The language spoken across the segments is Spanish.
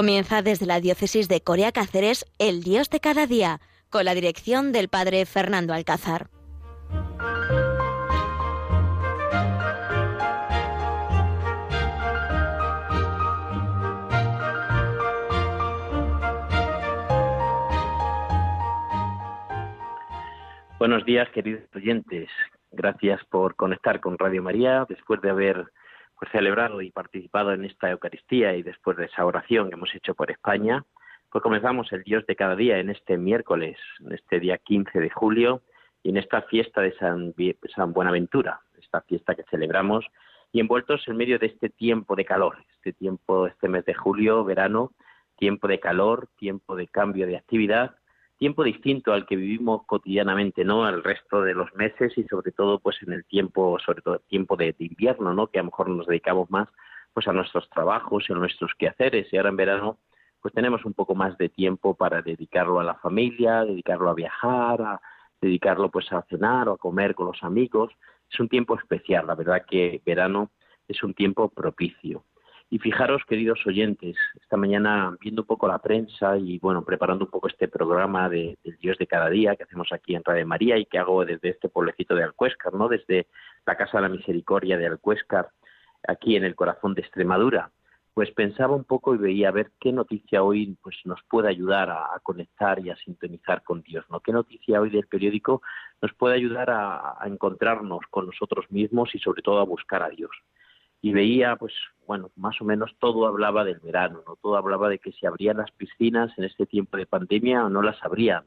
Comienza desde la diócesis de Corea Cáceres El Dios de cada día, con la dirección del padre Fernando Alcázar. Buenos días, queridos oyentes. Gracias por conectar con Radio María después de haber pues, celebrado y participado en esta Eucaristía y después de esa oración que hemos hecho por España. Pues comenzamos el Dios de cada día en este miércoles, en este día 15 de julio y en esta fiesta de San, San Buenaventura, esta fiesta que celebramos y envueltos en medio de este tiempo de calor, este tiempo, este mes de julio, verano, tiempo de calor, tiempo de cambio de actividad tiempo distinto al que vivimos cotidianamente, ¿no? Al resto de los meses y sobre todo, pues en el tiempo, sobre todo el tiempo de, invierno, ¿no? Que a lo mejor nos dedicamos más, pues a nuestros trabajos y a nuestros quehaceres y ahora en verano, pues tenemos un poco más de tiempo para dedicarlo a la familia, dedicarlo a viajar, a dedicarlo pues a cenar o a comer con los amigos. Es un tiempo especial, la verdad que verano es un tiempo propicio. Y fijaros, queridos oyentes, esta mañana viendo un poco la prensa y bueno, preparando un poco este programa de, del Dios de cada día que hacemos aquí en Radio María y que hago desde este pueblecito de Alcuéscar, ¿no? Desde la Casa de la Misericordia de Alcuéscar, aquí en el corazón de Extremadura. Pues pensaba un poco y veía a ver qué noticia hoy pues nos puede ayudar a, conectar y a sintonizar con Dios, ¿no? ¿Qué noticia hoy del periódico nos puede ayudar a encontrarnos con nosotros mismos y sobre todo a buscar a Dios? Y veía, pues, bueno, más o menos todo hablaba del verano, ¿no? Todo hablaba de que si abrían las piscinas en este tiempo de pandemia o no las abrían,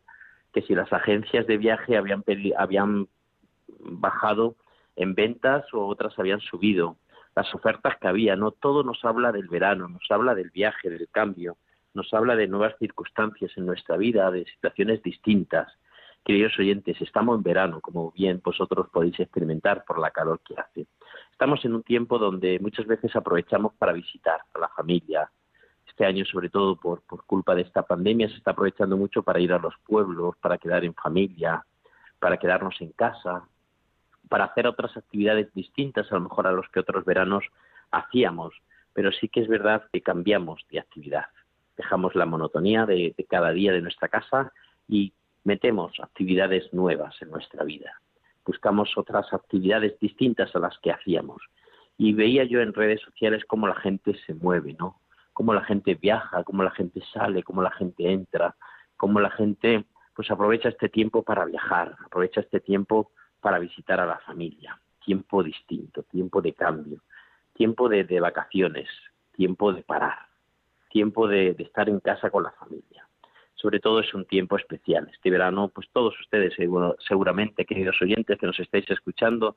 que si las agencias de viaje habían, habían bajado en ventas o otras habían subido, las ofertas que había, ¿no? Todo nos habla del verano, nos habla del viaje, del cambio, nos habla de nuevas circunstancias en nuestra vida, de situaciones distintas. Queridos oyentes, estamos en verano, como bien vosotros podéis experimentar por la calor que hace. Estamos en un tiempo donde muchas veces aprovechamos para visitar a la familia. Este año, sobre todo por, por culpa de esta pandemia, se está aprovechando mucho para ir a los pueblos, para quedar en familia, para quedarnos en casa, para hacer otras actividades distintas a lo mejor a los que otros veranos hacíamos. Pero sí que es verdad que cambiamos de actividad. Dejamos la monotonía de cada día de nuestra casa y metemos actividades nuevas en nuestra vida buscamos otras actividades distintas a las que hacíamos. Y veía yo en redes sociales cómo la gente se mueve, ¿no? Cómo la gente viaja, cómo la gente sale, cómo la gente entra, cómo la gente pues aprovecha este tiempo para viajar, aprovecha este tiempo para visitar a la familia. Tiempo distinto, tiempo de cambio, tiempo de, vacaciones, tiempo de parar, tiempo de estar en casa con la familia sobre todo es un tiempo especial. Este verano, pues todos ustedes, seguramente, queridos oyentes que nos estáis escuchando,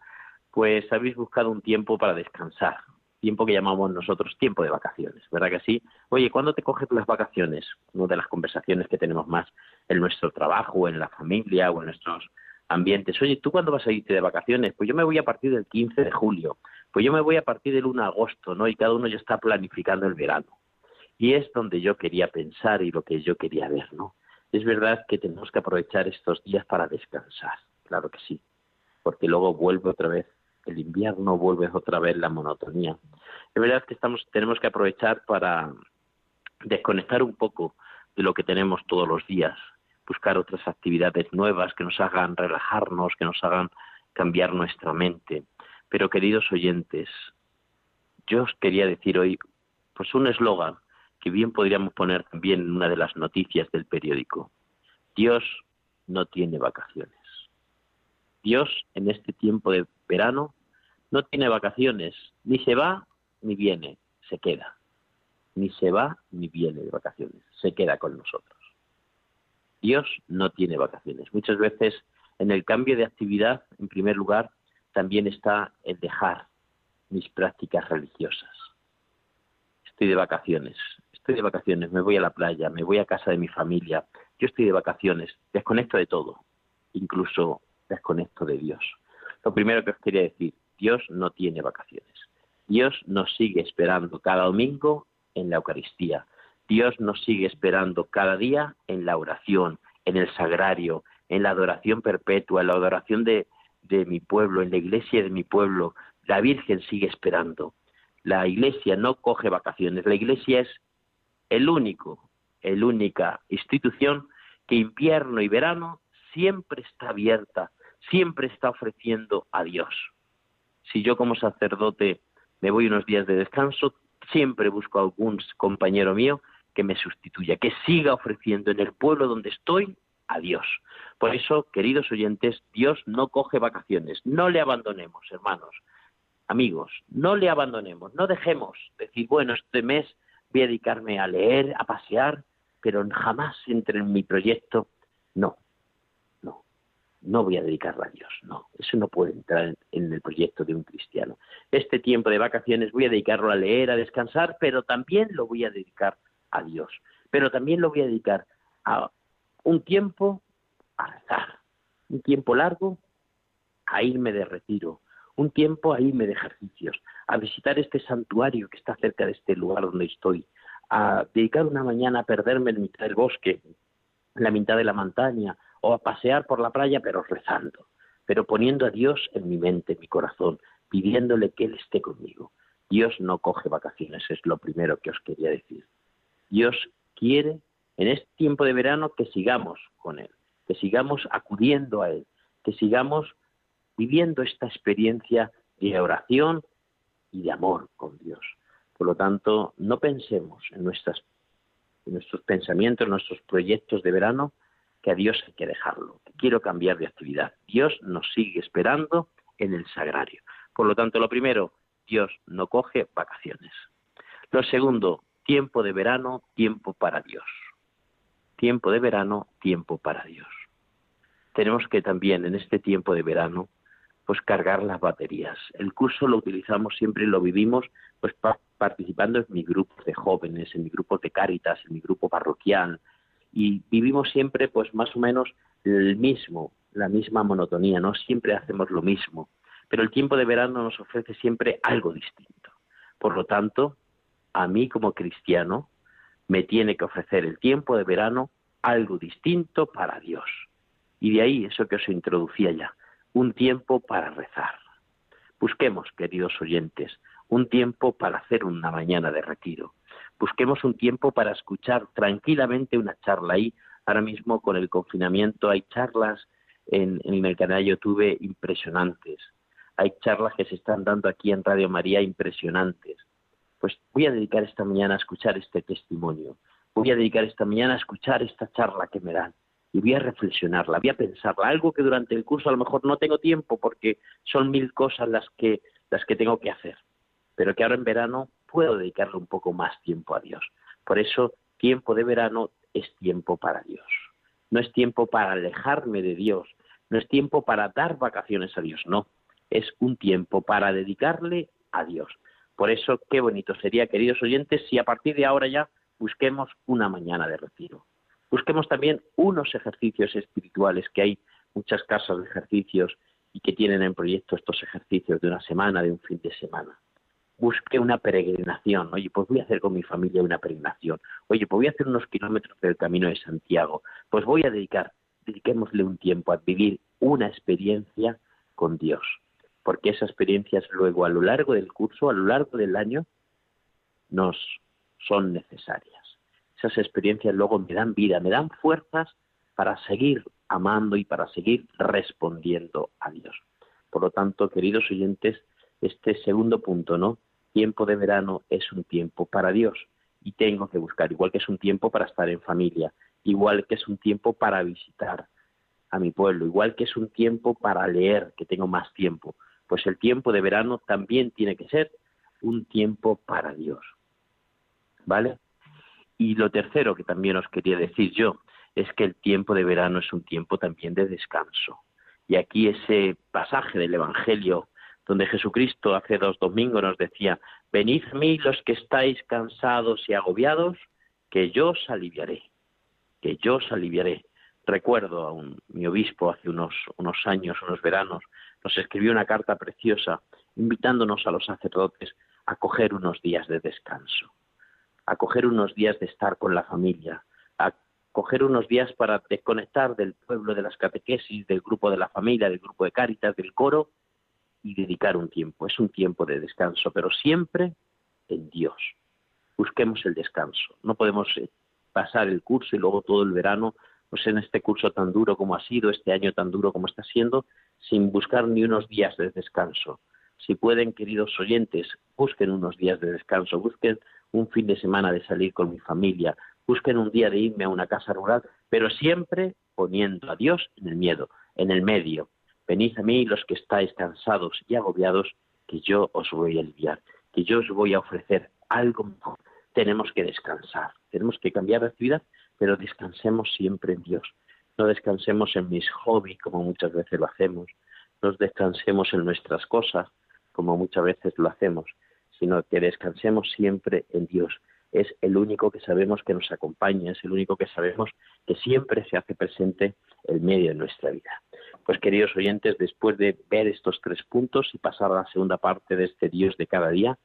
pues habéis buscado un tiempo para descansar, tiempo que llamamos nosotros tiempo de vacaciones, ¿verdad que sí? Oye, ¿cuándo te coges las vacaciones? Una de las conversaciones que tenemos más en nuestro trabajo, en la familia o en nuestros ambientes. Oye, ¿tú cuándo vas a irte de vacaciones? Pues yo me voy a partir del 15 de julio, pues yo me voy a partir del 1 de agosto, ¿no? Y cada uno ya está planificando el verano. Y es donde yo quería pensar y lo que yo quería ver, ¿no? Es verdad que tenemos que aprovechar estos días para descansar, claro que sí, porque luego vuelve otra vez el invierno, vuelve otra vez la monotonía. Es verdad que estamos, tenemos que aprovechar para desconectar un poco de lo que tenemos todos los días, buscar otras actividades nuevas que nos hagan relajarnos, que nos hagan cambiar nuestra mente. Pero queridos oyentes, yo os quería decir hoy pues un eslogan que bien podríamos poner también en una de las noticias del periódico. Dios no tiene vacaciones. Dios en este tiempo de verano no tiene vacaciones, ni se va ni viene, se queda. Ni se va ni viene de vacaciones, se queda con nosotros. Dios no tiene vacaciones. Muchas veces en el cambio de actividad, en primer lugar, también está el dejar mis prácticas religiosas. Estoy de vacaciones, estoy de vacaciones, me voy a la playa, me voy a casa de mi familia, yo estoy de vacaciones, desconecto de todo, incluso desconecto de Dios. Lo primero que os quería decir, Dios no tiene vacaciones. Dios nos sigue esperando cada domingo en la Eucaristía. Dios nos sigue esperando cada día en la oración, en el sagrario, en la adoración perpetua, en la adoración de, de mi pueblo, en la iglesia de mi pueblo. La Virgen sigue esperando. La iglesia no coge vacaciones, la iglesia es el único, el única institución que invierno y verano siempre está abierta, siempre está ofreciendo a Dios. Si yo como sacerdote me voy unos días de descanso, siempre busco a algún compañero mío que me sustituya, que siga ofreciendo en el pueblo donde estoy a Dios. Por eso, queridos oyentes, Dios no coge vacaciones, no le abandonemos, hermanos, amigos, no le abandonemos, no dejemos decir, bueno, este mes voy a dedicarme a leer, a pasear, pero jamás entre en mi proyecto. No, no, no voy a dedicarla a Dios, no, eso no puede entrar en el proyecto de un cristiano. Este tiempo de vacaciones voy a dedicarlo a leer, a descansar, pero también lo voy a dedicar a Dios, pero también lo voy a dedicar a un tiempo a rezar, un tiempo largo a irme de retiro, un tiempo a irme de ejercicios, a visitar este santuario que está cerca de este lugar donde estoy, a dedicar una mañana a perderme en mitad del bosque, en la mitad de la montaña, o a pasear por la playa, pero rezando, pero poniendo a Dios en mi mente, en mi corazón, pidiéndole que Él esté conmigo. Dios no coge vacaciones, es lo primero que os quería decir. Dios quiere en este tiempo de verano que sigamos con Él, que sigamos acudiendo a Él, que sigamos viviendo esta experiencia de oración y de amor con Dios. Por lo tanto, no pensemos en, nuestros pensamientos, en nuestros proyectos de verano, que a Dios hay que dejarlo, que quiero cambiar de actividad. Dios nos sigue esperando en el sagrario. Por lo tanto, lo primero, Dios no coge vacaciones. Lo segundo, tiempo de verano, tiempo para Dios tiempo de verano, tiempo para Dios. Tenemos que también en este tiempo de verano pues cargar las baterías. El curso lo utilizamos siempre y lo vivimos pues participando en mi grupo de jóvenes, en mi grupo de cáritas, en mi grupo parroquial y vivimos siempre pues más o menos el mismo, la misma monotonía, no siempre hacemos lo mismo, pero el tiempo de verano nos ofrece siempre algo distinto. Por lo tanto, a mí como cristiano me tiene que ofrecer el tiempo de verano algo distinto para Dios. Y de ahí eso que os introducía ya, un tiempo para rezar. Busquemos, queridos oyentes, un tiempo para hacer una mañana de retiro. Busquemos un tiempo para escuchar tranquilamente una charla ahí. Ahora mismo con el confinamiento hay charlas en, en el canal YouTube impresionantes. Hay charlas que se están dando aquí en Radio María impresionantes pues voy a dedicar esta mañana a escuchar este testimonio, voy a dedicar esta mañana a escuchar esta charla que me dan y voy a reflexionarla, voy a pensarla, algo que durante el curso a lo mejor no tengo tiempo porque son mil cosas las que las que tengo que hacer, pero que ahora en verano puedo dedicarle un poco más tiempo a Dios. Por eso, tiempo de verano es tiempo para Dios. No es tiempo para alejarme de Dios, no es tiempo para dar vacaciones a Dios, no. Es un tiempo para dedicarle a Dios. Por eso, qué bonito sería, queridos oyentes, si a partir de ahora ya busquemos una mañana de retiro. Busquemos también unos ejercicios espirituales, que hay muchas casas de ejercicios y que tienen en proyecto estos ejercicios de una semana, de un fin de semana. Busque una peregrinación. Oye, pues voy a hacer con mi familia una peregrinación. Oye, pues voy a hacer unos kilómetros del camino de Santiago. Pues voy a dedicar, dediquémosle un tiempo a vivir una experiencia con Dios porque esas experiencias luego a lo largo del curso, a lo largo del año, nos son necesarias. Esas experiencias luego me dan vida, me dan fuerzas para seguir amando y para seguir respondiendo a Dios. Por lo tanto, queridos oyentes, este segundo punto, ¿no? Tiempo de verano es un tiempo para Dios y tengo que buscar, igual que es un tiempo para estar en familia, igual que es un tiempo para visitar a mi pueblo, igual que es un tiempo para leer, que tengo más tiempo, pues el tiempo de verano también tiene que ser un tiempo para Dios. ¿Vale? Y lo tercero que también os quería decir yo es que el tiempo de verano es un tiempo también de descanso. Y aquí ese pasaje del Evangelio donde Jesucristo hace dos domingos nos decía, venid a mí los que estáis cansados y agobiados, que yo os aliviaré, que yo os aliviaré. Recuerdo a un, mi obispo hace unos, unos años, unos veranos, nos escribió una carta preciosa invitándonos a los sacerdotes a coger unos días de descanso, a coger unos días de estar con la familia, a coger unos días para desconectar del pueblo de las catequesis, del grupo de la familia, del grupo de cáritas, del coro y dedicar un tiempo. Es un tiempo de descanso, pero siempre en Dios. busquemos el descanso. No podemos eh, pasar el curso y luego todo el verano, pues en este curso tan duro como ha sido, este año tan duro como está siendo, sin buscar ni unos días de descanso. Si pueden, queridos oyentes, busquen unos días de descanso, busquen un fin de semana de salir con mi familia, busquen un día de irme a una casa rural, pero siempre poniendo a Dios en el miedo, en el medio. Venid a mí los que estáis cansados y agobiados, que yo os voy a aliviar, que yo os voy a ofrecer algo mejor. Tenemos que descansar, tenemos que cambiar de actividad, pero descansemos siempre en Dios. No descansemos en mis hobbies, como muchas veces lo hacemos, no descansemos en nuestras cosas, como muchas veces lo hacemos, sino que descansemos siempre en Dios. Es el único que sabemos que nos acompaña, es el único que sabemos que siempre se hace presente en medio de nuestra vida. Pues queridos oyentes, después de ver estos tres puntos y pasar a la segunda parte de este Dios de cada día,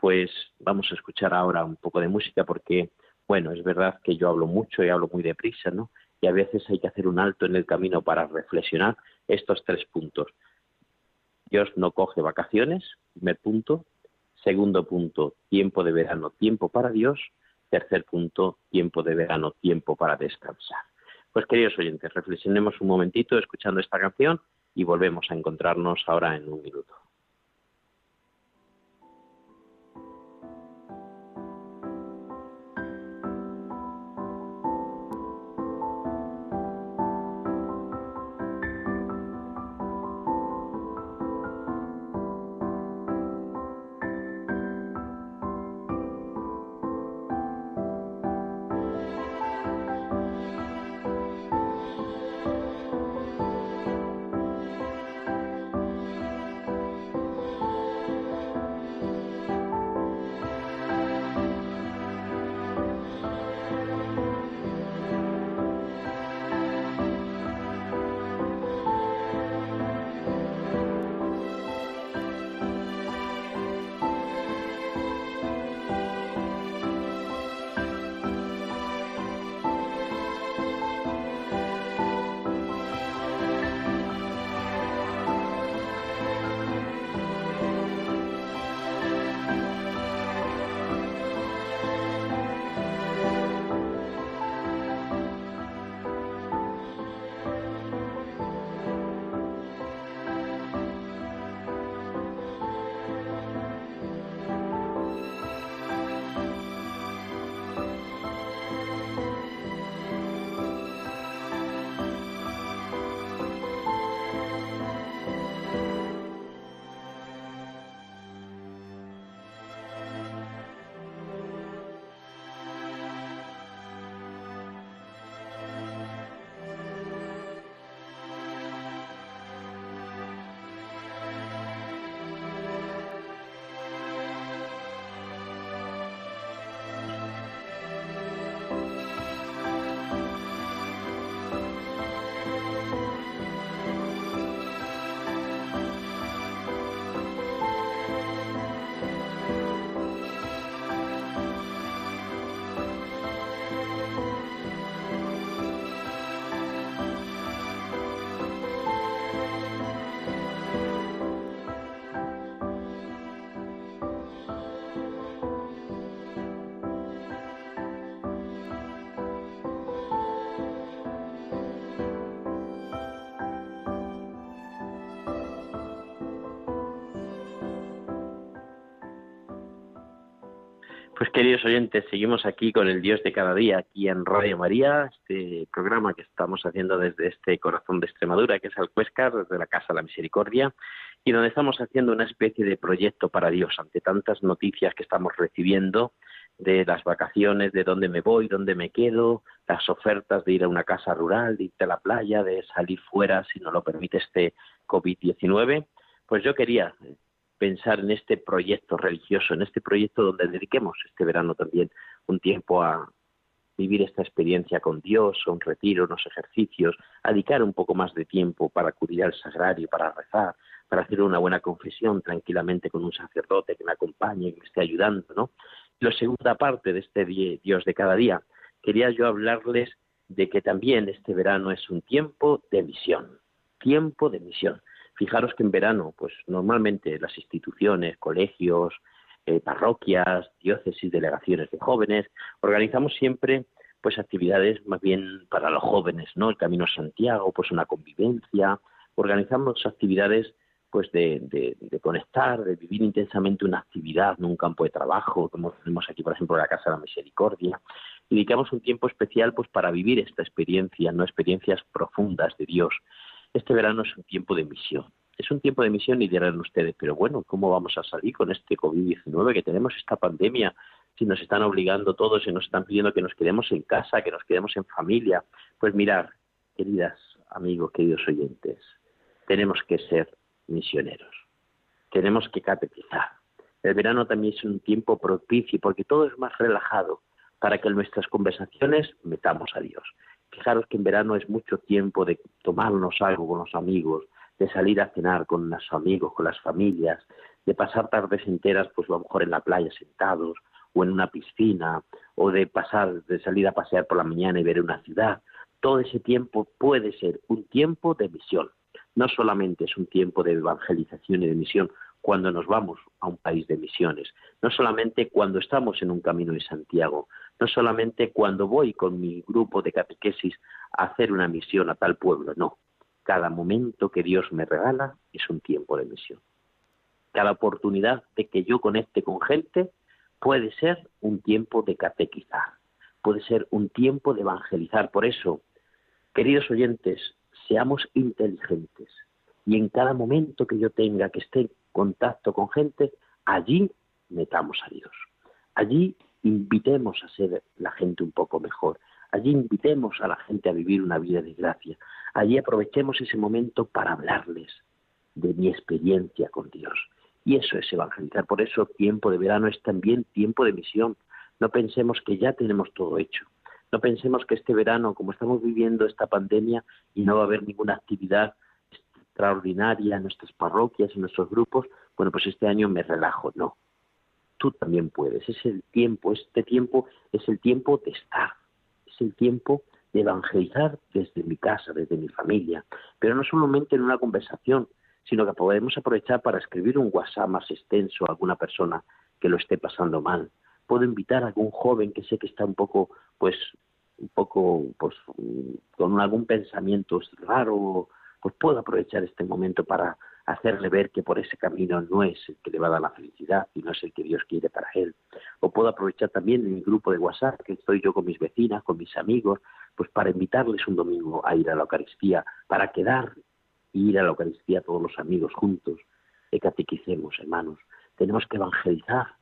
pues vamos a escuchar ahora un poco de música porque, bueno, es verdad que yo hablo mucho y hablo muy deprisa, ¿no? Y a veces hay que hacer un alto en el camino para reflexionar estos tres puntos. Dios no coge vacaciones, primer punto. Segundo punto, tiempo de verano, tiempo para Dios. Tercer punto, tiempo de verano, tiempo para descansar. Pues queridos oyentes, reflexionemos un momentito escuchando esta canción y volvemos a encontrarnos ahora en un minuto. Pues queridos oyentes, seguimos aquí con el Dios de cada día, aquí en Radio María, este programa que estamos haciendo desde este corazón de Extremadura, que es Alcuéscar, desde la Casa de la Misericordia, y donde estamos haciendo una especie de proyecto para Dios ante tantas noticias que estamos recibiendo de las vacaciones, de dónde me voy, dónde me quedo, las ofertas de ir a una casa rural, de irte a la playa, de salir fuera si no lo permite este COVID-19. Pues yo quería pensar en este proyecto religioso, en este proyecto donde dediquemos este verano también un tiempo a vivir esta experiencia con Dios, un retiro, unos ejercicios, a dedicar un poco más de tiempo para acudir al sagrario, para rezar, para hacer una buena confesión tranquilamente con un sacerdote que me acompañe, y me esté ayudando, ¿no? La segunda parte de este Dios de cada día, quería yo hablarles de que también este verano es un tiempo de misión, tiempo de misión. Fijaros que en verano, pues normalmente las instituciones, colegios, eh, parroquias, diócesis, delegaciones de jóvenes. Organizamos siempre pues actividades más bien para los jóvenes, ¿no? El Camino a Santiago, pues una convivencia. Organizamos actividades pues de, conectar, de vivir intensamente una actividad, ¿no? un campo de trabajo, como tenemos aquí, por ejemplo, la Casa de la Misericordia. Dedicamos un tiempo especial pues para vivir esta experiencia, no experiencias profundas de Dios. Este verano es un tiempo de misión. Es un tiempo de misión y dirán ustedes, pero bueno, ¿cómo vamos a salir con este COVID-19 que tenemos esta pandemia? Si nos están obligando todos y nos están pidiendo que nos quedemos en casa, que nos quedemos en familia. Pues mirar, queridas amigos, queridos oyentes, tenemos que ser misioneros. Tenemos que catequizar. El verano también es un tiempo propicio porque todo es más relajado para que en nuestras conversaciones metamos a Dios. Fijaros que en verano es mucho tiempo de tomarnos algo con los amigos, de salir a cenar con los amigos, con las familias, de pasar tardes enteras, pues a lo mejor en la playa sentados, o en una piscina, o de pasar, de salir a pasear por la mañana y ver una ciudad. Todo ese tiempo puede ser un tiempo de misión no solamente es un tiempo de evangelización y de misión cuando nos vamos a un país de misiones, no solamente cuando estamos en un camino de Santiago, no solamente cuando voy con mi grupo de catequesis a hacer una misión a tal pueblo, no. Cada momento que Dios me regala es un tiempo de misión. Cada oportunidad de que yo conecte con gente puede ser un tiempo de catequizar, puede ser un tiempo de evangelizar. Por eso, queridos oyentes, seamos inteligentes y en cada momento que yo tenga que esté contacto con gente, allí metamos a Dios. Allí invitemos a ser la gente un poco mejor. Allí invitemos a la gente a vivir una vida de gracia. Allí aprovechemos ese momento para hablarles de mi experiencia con Dios. Y eso es evangelizar. Por eso tiempo de verano es también tiempo de misión. No pensemos que ya tenemos todo hecho. No pensemos que este verano, como estamos viviendo esta pandemia y no va a haber ninguna actividad extraordinaria en nuestras parroquias, en nuestros grupos, bueno, pues este año me relajo. No, tú también puedes. Es el tiempo, este tiempo es el tiempo de estar, es el tiempo de evangelizar desde mi casa, desde mi familia, pero no solamente en una conversación, sino que podemos aprovechar para escribir un WhatsApp más extenso a alguna persona que lo esté pasando mal, puedo invitar a algún joven que sé que está un poco, pues, un poco, pues, con algún pensamiento raro, pues puedo aprovechar este momento para hacerle ver que por ese camino no es el que le va a dar la felicidad y no es el que Dios quiere para él. O puedo aprovechar también mi grupo de WhatsApp, que estoy yo con mis vecinas, con mis amigos, pues para invitarles un domingo a ir a la Eucaristía, para quedar y ir a la Eucaristía todos los amigos juntos, que catequicemos, hermanos. Tenemos que evangelizar,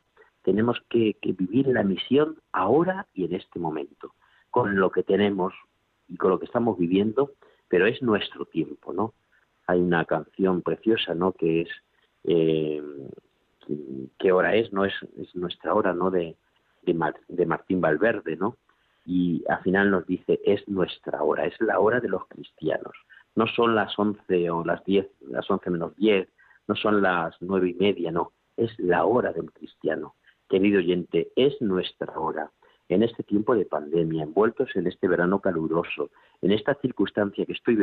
tenemos que, vivir la misión ahora y en este momento, con lo que tenemos y con lo que estamos viviendo, pero es nuestro tiempo, ¿no? Hay una canción preciosa, ¿no? Que es eh, ¿Qué hora es? No es, es nuestra hora, ¿no? De, de, Martín Valverde, ¿no? Y al final nos dice, es nuestra hora, es la hora de los cristianos. No son las once o las diez, las once menos diez, no son las nueve y media, no, es la hora del cristiano querido oyente, es nuestra hora. En este tiempo de pandemia, envueltos en este verano caluroso, en esta circunstancia que estoy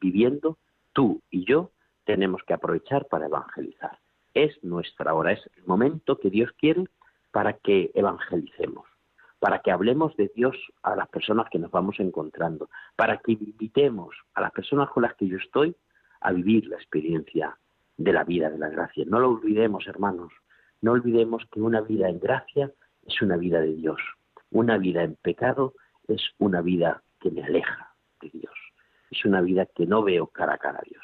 viviendo, tú y yo tenemos que aprovechar para evangelizar. Es nuestra hora, es el momento que Dios quiere para que evangelicemos, para que hablemos de Dios a las personas que nos vamos encontrando, para que invitemos a las personas con las que yo estoy a vivir la experiencia de la vida de la gracia. No lo olvidemos, hermanos. No olvidemos que una vida en gracia es una vida de Dios. Una vida en pecado es una vida que me aleja de Dios. Es una vida que no veo cara a cara a Dios.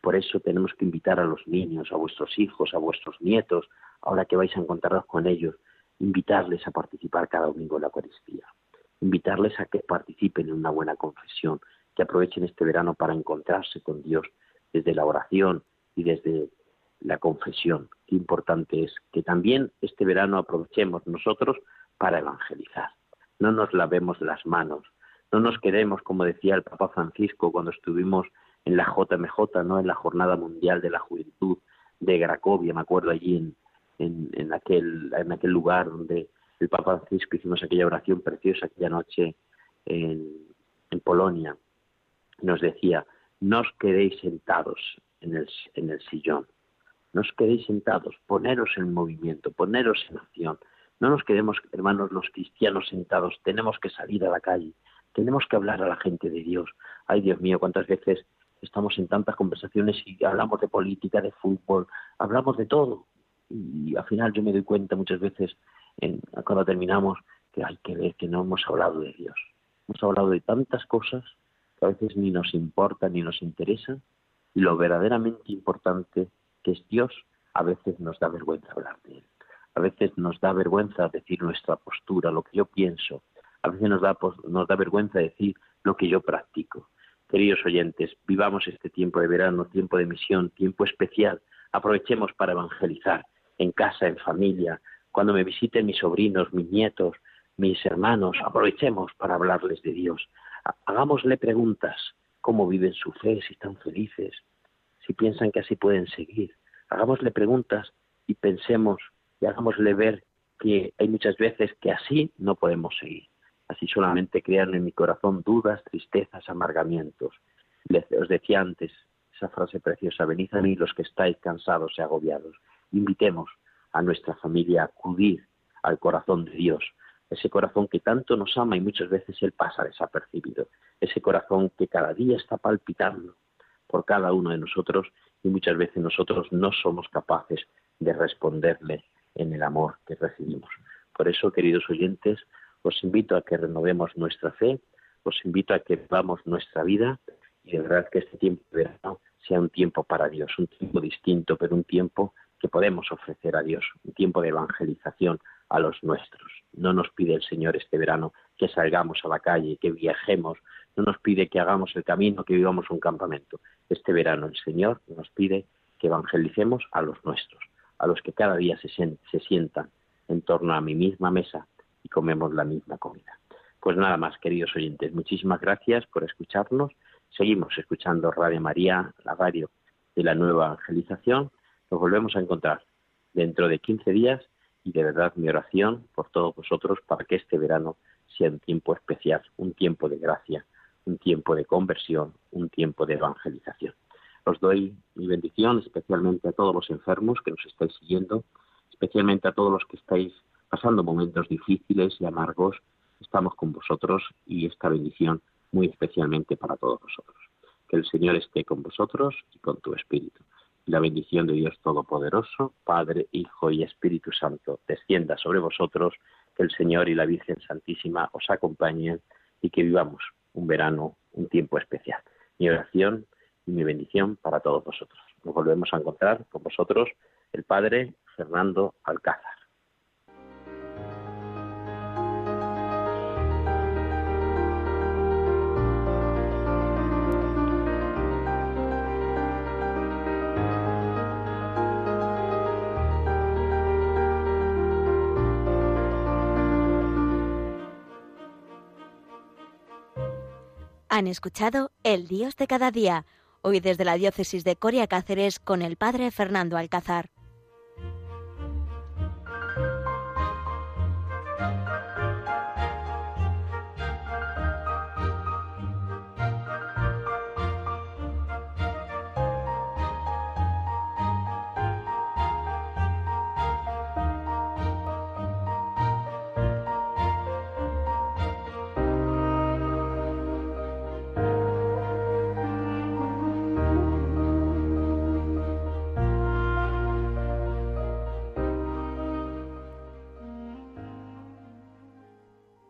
Por eso tenemos que invitar a los niños, a vuestros hijos, a vuestros nietos, ahora que vais a encontraros con ellos, invitarles a participar cada domingo en la Eucaristía. Invitarles a que participen en una buena confesión, que aprovechen este verano para encontrarse con Dios desde la oración y desde la confesión. Qué importante es que también este verano aprovechemos nosotros para evangelizar. No nos lavemos las manos, no nos quedemos, como decía el Papa Francisco cuando estuvimos en la JMJ, ¿no? en la Jornada Mundial de la Juventud de Cracovia, me acuerdo allí en, en, aquel, en aquel lugar donde el Papa Francisco hicimos aquella oración preciosa aquella noche en, en Polonia. Nos decía, no os quedéis sentados en el, en el sillón, no os quedéis sentados, poneros en movimiento, poneros en acción. No nos quedemos, hermanos, los cristianos sentados, tenemos que salir a la calle, tenemos que hablar a la gente de Dios. Ay, Dios mío, cuántas veces estamos en tantas conversaciones y hablamos de política, de fútbol, hablamos de todo. Y al final yo me doy cuenta muchas veces, en, cuando terminamos, que hay que ver que no hemos hablado de Dios. Hemos hablado de tantas cosas que a veces ni nos importan ni nos interesan. Y lo verdaderamente importante que es Dios, a veces nos da vergüenza hablar de Él. A veces nos da vergüenza decir nuestra postura, lo que yo pienso. A veces nos da, nos da vergüenza decir lo que yo practico. Queridos oyentes, vivamos este tiempo de verano, tiempo de misión, tiempo especial. Aprovechemos para evangelizar en casa, en familia, cuando me visiten mis sobrinos, mis nietos, mis hermanos, aprovechemos para hablarles de Dios. Hagámosle preguntas, cómo viven su fe, si están felices, si piensan que así pueden seguir. Hagámosle preguntas y pensemos y hagámosle ver que hay muchas veces que así no podemos seguir. Así solamente crean en mi corazón dudas, tristezas, amargamientos. Os decía antes esa frase preciosa, venid a mí los que estáis cansados y agobiados. Invitemos a nuestra familia a acudir al corazón de Dios, ese corazón que tanto nos ama y muchas veces Él pasa desapercibido, ese corazón que cada día está palpitando por cada uno de nosotros y muchas veces nosotros no somos capaces de responderle en el amor que recibimos. Por eso, queridos oyentes, os invito a que renovemos nuestra fe, os invito a que vivamos nuestra vida y de verdad que este tiempo de verano sea un tiempo para Dios, un tiempo distinto, pero un tiempo que podemos ofrecer a Dios, un tiempo de evangelización a los nuestros. No nos pide el Señor este verano que salgamos a la calle, que viajemos, no nos pide que hagamos el camino, que vivamos un campamento. Este verano el Señor nos pide que evangelicemos a los nuestros, a los que cada día se, sientan en torno a mi misma mesa y comemos la misma comida. Pues nada más, queridos oyentes, muchísimas gracias por escucharnos. Seguimos escuchando Radio María, la radio de la nueva evangelización. Nos volvemos a encontrar dentro de 15 días y de verdad mi oración por todos vosotros para que este verano sea un tiempo especial, un tiempo de gracia, un tiempo de conversión, un tiempo de evangelización. Os doy mi bendición especialmente a todos los enfermos que nos estáis siguiendo, especialmente a todos los que estáis pasando momentos difíciles y amargos, estamos con vosotros y esta bendición muy especialmente para todos vosotros. Que el Señor esté con vosotros y con tu espíritu. La bendición de Dios Todopoderoso, Padre, Hijo y Espíritu Santo, descienda sobre vosotros, que el Señor y la Virgen Santísima os acompañen y que vivamos un verano, un tiempo especial. Mi oración y mi bendición para todos vosotros. Nos volvemos a encontrar con vosotros el Padre Fernando Alcázar. Han escuchado El Dios de cada día, hoy desde la diócesis de Coria Cáceres con el padre Fernando Alcázar.